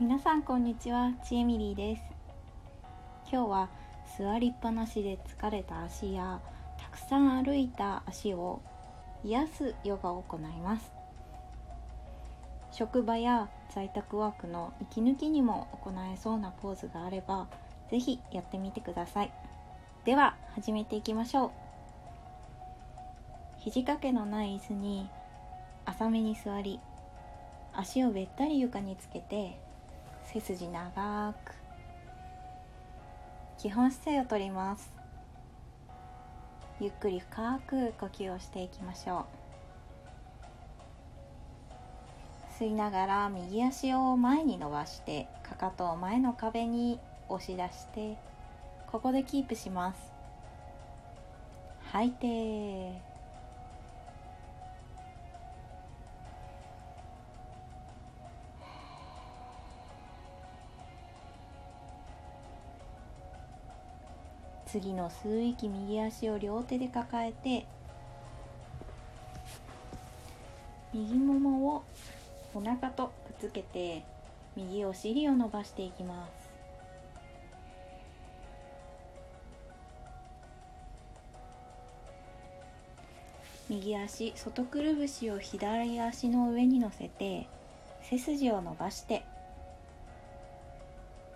皆さんこんにちはちえみりーです。今日は座りっぱなしで疲れた足やたくさん歩いた足を癒すヨガを行います。職場や在宅ワークの息抜きにも行えそうなポーズがあれば是非やってみてください。では始めていきましょう。肘掛けのない椅子に浅めに座り足をべったり床につけて背筋長く基本姿勢をとります。ゆっくり深く呼吸をしていきましょう。吸いながら右足を前に伸ばしてかかとを前の壁に押し出してここでキープします。吐いて。次の吸う息右足を両手で抱えて右ももをお腹とくっつけて右お尻を伸ばしていきます。右足外くるぶしを左足の上に乗せて背筋を伸ばして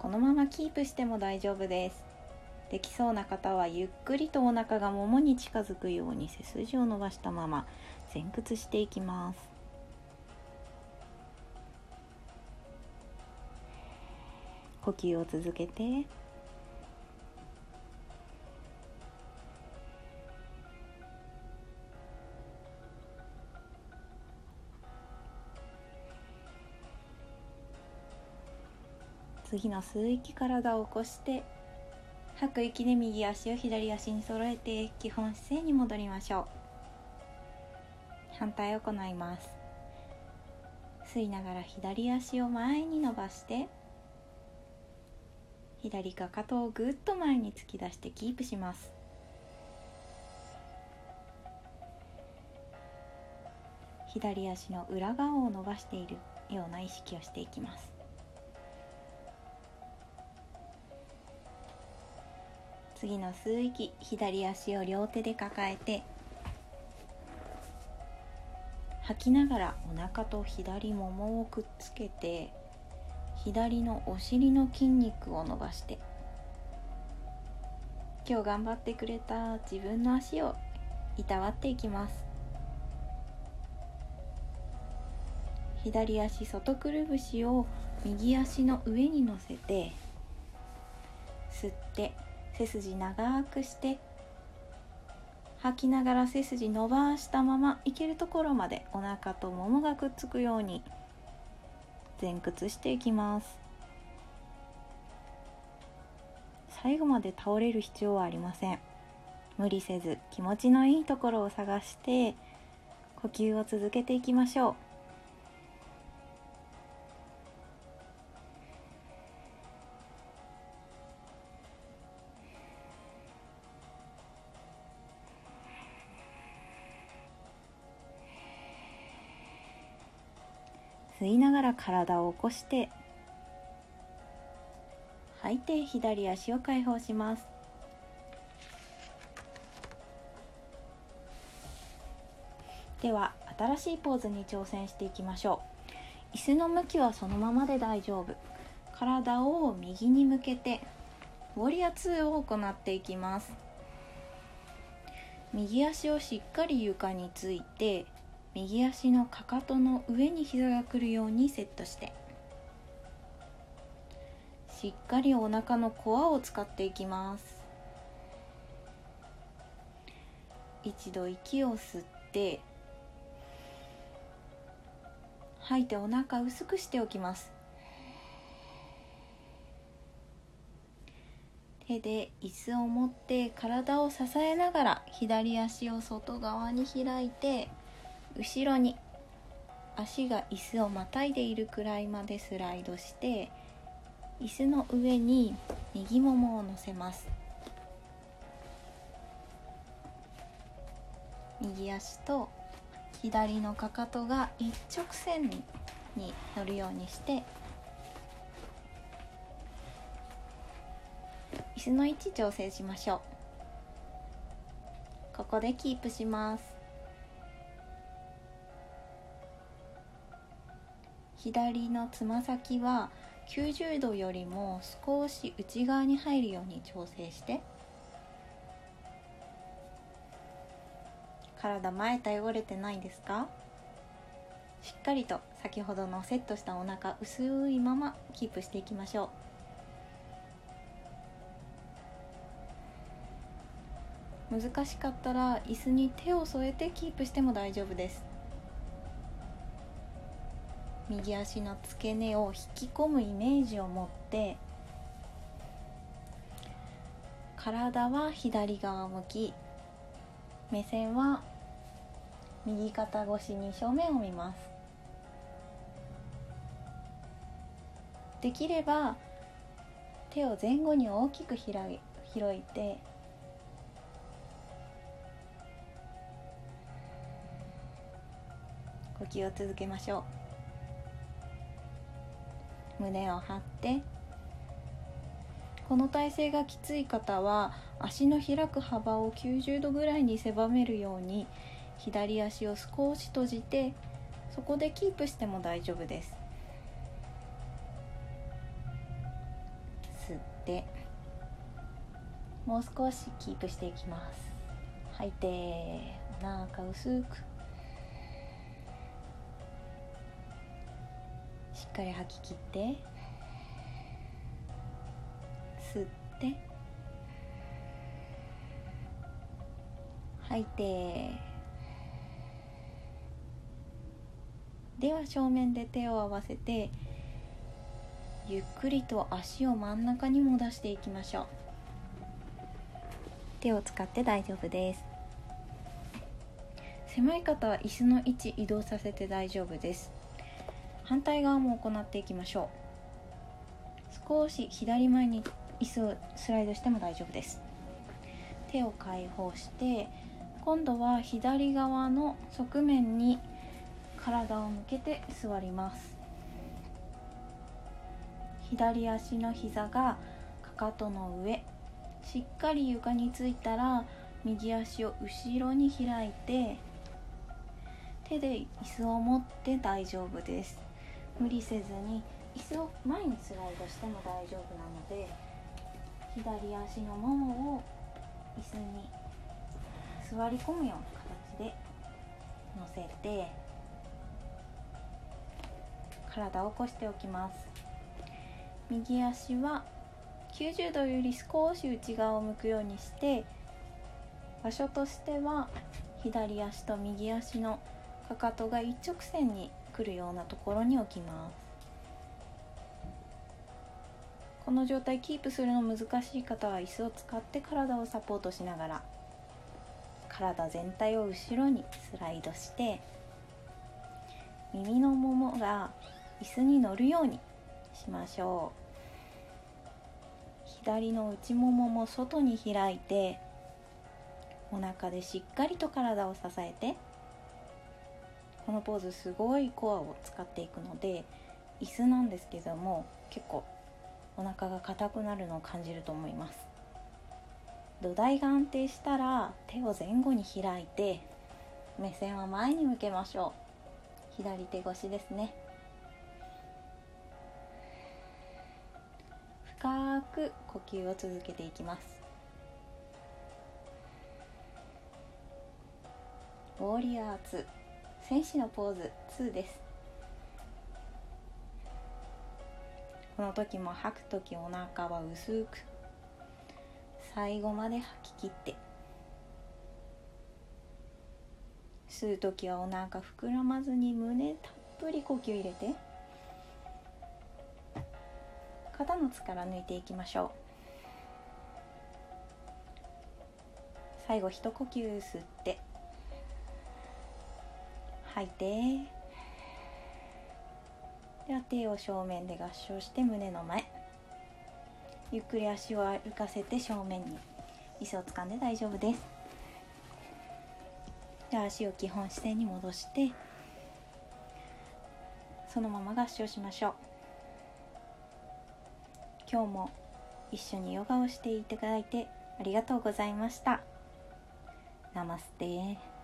このままキープしても大丈夫です。できそうな方はゆっくりとお腹がももに近づくように背筋を伸ばしたまま前屈していきます。呼吸を続けて。次の吸う息体を起こして。吐く息で右足を左足に揃えて基本姿勢に戻りましょう。反対を行います。吸いながら左足を前に伸ばして左かかとをぐっと前に突き出してキープします。左足の裏側を伸ばしているような意識をしていきます。次の吸う息左足を両手で抱えて吐きながらお腹と左ももをくっつけて左のお尻の筋肉を伸ばして今日頑張ってくれた自分の足をいたわっていきます。左足外くるぶしを右足の上に乗せて吸って背筋長くして吐きながら背筋伸ばしたままいけるところまでお腹とももがくっつくように前屈していきます。最後まで倒れる必要はありません。無理せず気持ちのいいところを探して呼吸を続けていきましょう。吸いながら体を起こして吐いて左足を解放します。では新しいポーズに挑戦していきましょう。椅子の向きはそのままで大丈夫。体を右に向けてウォリア2を行っていきます。右足をしっかり床について右足のかかとの上に膝が来るようにセットしてしっかりお腹のコアを使っていきます一度息を吸って吐いてお腹薄くしておきます手で椅子を持って体を支えながら左足を外側に開いて後ろに足が椅子をまたいでいるくらいまでスライドして椅子の上に右ももを乗せます。右足と左のかかとが一直線にに乗るようにして椅子の位置調整しましょう。ここでキープします。左のつま先は90度よりも少し内側に入るように調整して体前倒れてないですか？しっかりと先ほどのセットしたお腹薄いままキープしていきましょう。難しかったら椅子に手を添えてキープしても大丈夫です。右足の付け根を引き込むイメージを持って体は左側向き目線は右肩越しに正面を見ます。できれば手を前後に大きく開い広いて呼吸を続けましょう。胸を張って。この体勢がきつい方は足の開く幅を90度ぐらいに狭めるように左足を少し閉じてそこでキープしても大丈夫です。吸って。もう少しキープしていきます。吐いて。お腹薄く。しっかり吐き切って吸って吐いてでは正面で手を合わせてゆっくりと足を真ん中に戻していきましょう。手を使って大丈夫です。狭い方は椅子の位置移動させて大丈夫です。反対側も行っていきましょう。少し左前に椅子をスライドしても大丈夫です。手を解放して今度は左側の側面に体を向けて座ります。左足の膝がかかとの上しっかり床についたら右足を後ろに開いて手で椅子を持って大丈夫です。無理せずに椅子を前にスライドしても大丈夫なので左足のももを椅子に座り込むような形で乗せて体を起こしておきます。右足は90度より少し内側を向くようにして場所としては左足と右足のかかとが一直線に来るようなところに置きます。この状態キープするの難しい方は椅子を使って体をサポートしながら体全体を後ろにスライドして耳のももが椅子に乗るようにしましょう。左の内ももも外に開いてお腹でしっかりと体を支えてこのポーズすごいコアを使っていくので椅子なんですけども結構お腹が硬くなるのを感じると思います。土台が安定したら手を前後に開いて目線は前に向けましょう。左手越しですね。深く呼吸を続けていきます。ウォーリアー2戦士のポーズ2です。この時も吐く時お腹は薄く。最後まで吐き切って。吸う時はお腹膨らまずに胸たっぷり呼吸入れて。肩の力抜いていきましょう。最後一呼吸吸って。吐いて。では手を正面で合掌して胸の前。ゆっくり足を歩かせて正面に。椅子を掴んで大丈夫です。で足を基本姿勢に戻して。そのまま合掌しましょう。今日も一緒にヨガをしていただいてありがとうございました。ナマステ。